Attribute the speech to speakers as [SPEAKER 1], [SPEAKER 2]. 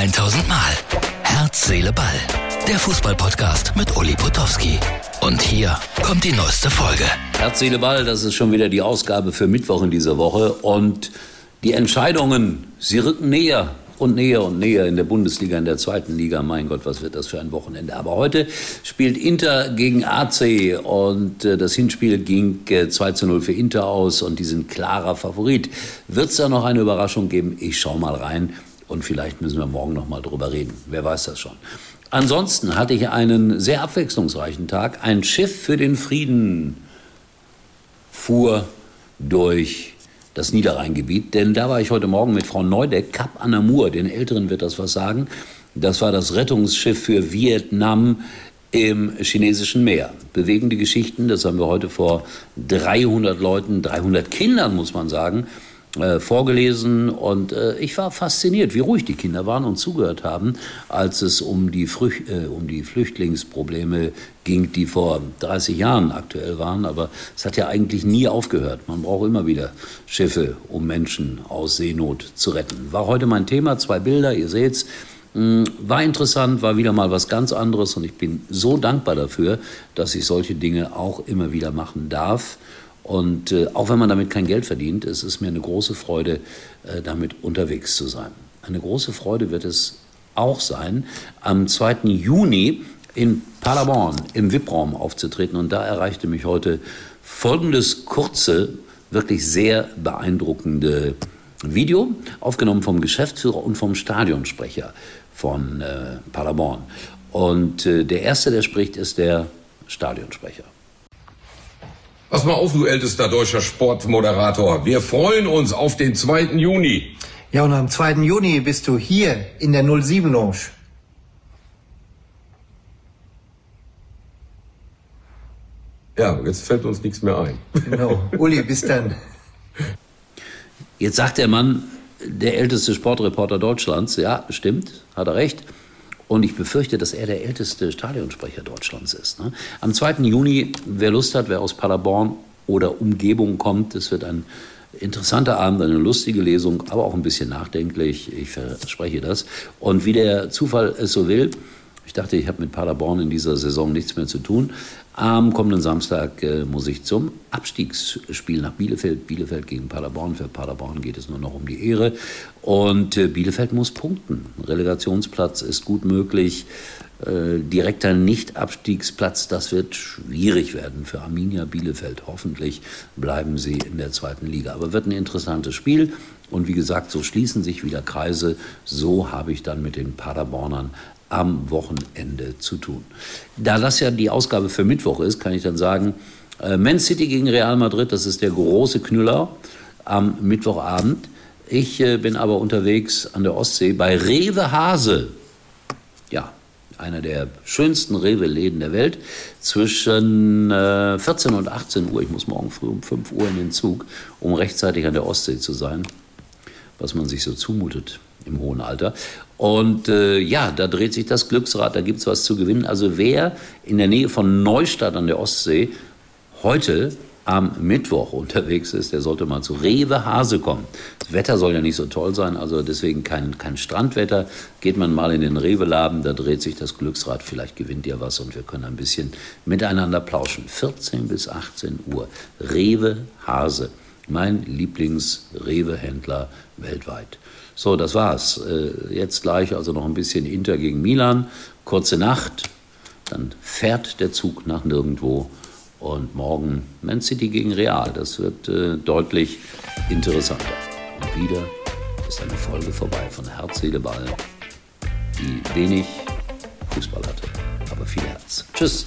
[SPEAKER 1] 1000 Mal. Herz, Seele, Ball. Der Fußballpodcast mit Uli Potowski. Und hier kommt die neueste Folge.
[SPEAKER 2] Herz, Seele, Ball, das ist schon wieder die Ausgabe für Mittwoch in dieser Woche. Und die Entscheidungen, sie rücken näher und näher und näher in der Bundesliga, in der zweiten Liga. Mein Gott, was wird das für ein Wochenende. Aber heute spielt Inter gegen AC und äh, das Hinspiel ging äh, 2 zu 0 für Inter aus und die sind klarer Favorit. Wird es da noch eine Überraschung geben? Ich schaue mal rein und vielleicht müssen wir morgen noch mal drüber reden. Wer weiß das schon. Ansonsten hatte ich einen sehr abwechslungsreichen Tag. Ein Schiff für den Frieden fuhr durch das Niederrheingebiet, denn da war ich heute Morgen mit Frau Neudeck, Cap Anamur, den Älteren wird das was sagen. Das war das Rettungsschiff für Vietnam im chinesischen Meer. Bewegende Geschichten, das haben wir heute vor 300 Leuten, 300 Kindern, muss man sagen, äh, vorgelesen und äh, ich war fasziniert, wie ruhig die Kinder waren und zugehört haben, als es um die, Früch äh, um die Flüchtlingsprobleme ging, die vor 30 Jahren aktuell waren. Aber es hat ja eigentlich nie aufgehört. Man braucht immer wieder Schiffe, um Menschen aus Seenot zu retten. War heute mein Thema, zwei Bilder, ihr seht's. Hm, war interessant, war wieder mal was ganz anderes und ich bin so dankbar dafür, dass ich solche Dinge auch immer wieder machen darf. Und äh, auch wenn man damit kein Geld verdient, es ist mir eine große Freude, äh, damit unterwegs zu sein. Eine große Freude wird es auch sein, am 2. Juni in Paderborn im VIP-Raum aufzutreten. Und da erreichte mich heute folgendes kurze, wirklich sehr beeindruckende Video, aufgenommen vom Geschäftsführer und vom Stadionsprecher von äh, Paderborn. Und äh, der erste, der spricht, ist der Stadionsprecher.
[SPEAKER 3] Pass mal auf, du ältester deutscher Sportmoderator. Wir freuen uns auf den 2. Juni.
[SPEAKER 4] Ja, und am 2. Juni bist du hier in der 07 Lounge.
[SPEAKER 3] Ja, jetzt fällt uns nichts mehr ein.
[SPEAKER 4] Genau. Uli, bis dann.
[SPEAKER 2] Jetzt sagt der Mann, der älteste Sportreporter Deutschlands, ja, stimmt, hat er recht. Und ich befürchte, dass er der älteste Stadionsprecher Deutschlands ist. Ne? Am 2. Juni, wer Lust hat, wer aus Paderborn oder Umgebung kommt, es wird ein interessanter Abend, eine lustige Lesung, aber auch ein bisschen nachdenklich. Ich verspreche das. Und wie der Zufall es so will, ich dachte, ich habe mit Paderborn in dieser Saison nichts mehr zu tun. Am kommenden Samstag äh, muss ich zum Abstiegsspiel nach Bielefeld. Bielefeld gegen Paderborn. Für Paderborn geht es nur noch um die Ehre. Und äh, Bielefeld muss punkten. Relegationsplatz ist gut möglich. Äh, direkter Nicht-Abstiegsplatz, das wird schwierig werden für Arminia Bielefeld. Hoffentlich bleiben sie in der zweiten Liga. Aber wird ein interessantes Spiel. Und wie gesagt, so schließen sich wieder Kreise. So habe ich dann mit den Paderbornern am Wochenende zu tun. Da das ja die Ausgabe für Mittwoch ist, kann ich dann sagen, äh, Man City gegen Real Madrid, das ist der große Knüller am Mittwochabend. Ich äh, bin aber unterwegs an der Ostsee bei Rewe Hase. Ja, einer der schönsten Rewe-Läden der Welt. Zwischen äh, 14 und 18 Uhr. Ich muss morgen früh um 5 Uhr in den Zug, um rechtzeitig an der Ostsee zu sein. Was man sich so zumutet im hohen Alter. Und äh, ja, da dreht sich das Glücksrad, da gibt es was zu gewinnen. Also wer in der Nähe von Neustadt an der Ostsee heute am Mittwoch unterwegs ist, der sollte mal zu Rewe Hase kommen. Das Wetter soll ja nicht so toll sein, also deswegen kein, kein Strandwetter. Geht man mal in den Rewe-Laden, da dreht sich das Glücksrad, vielleicht gewinnt ihr was und wir können ein bisschen miteinander plauschen. 14 bis 18 Uhr. Rewe Hase, mein Lieblings-Rewe-Händler weltweit. So, das war's. Äh, jetzt gleich also noch ein bisschen Inter gegen Milan. Kurze Nacht, dann fährt der Zug nach nirgendwo. Und morgen Man City gegen Real. Das wird äh, deutlich interessanter. Und wieder ist eine Folge vorbei von Herz, Seele, Ball, die wenig Fußball hatte, aber viel Herz. Tschüss.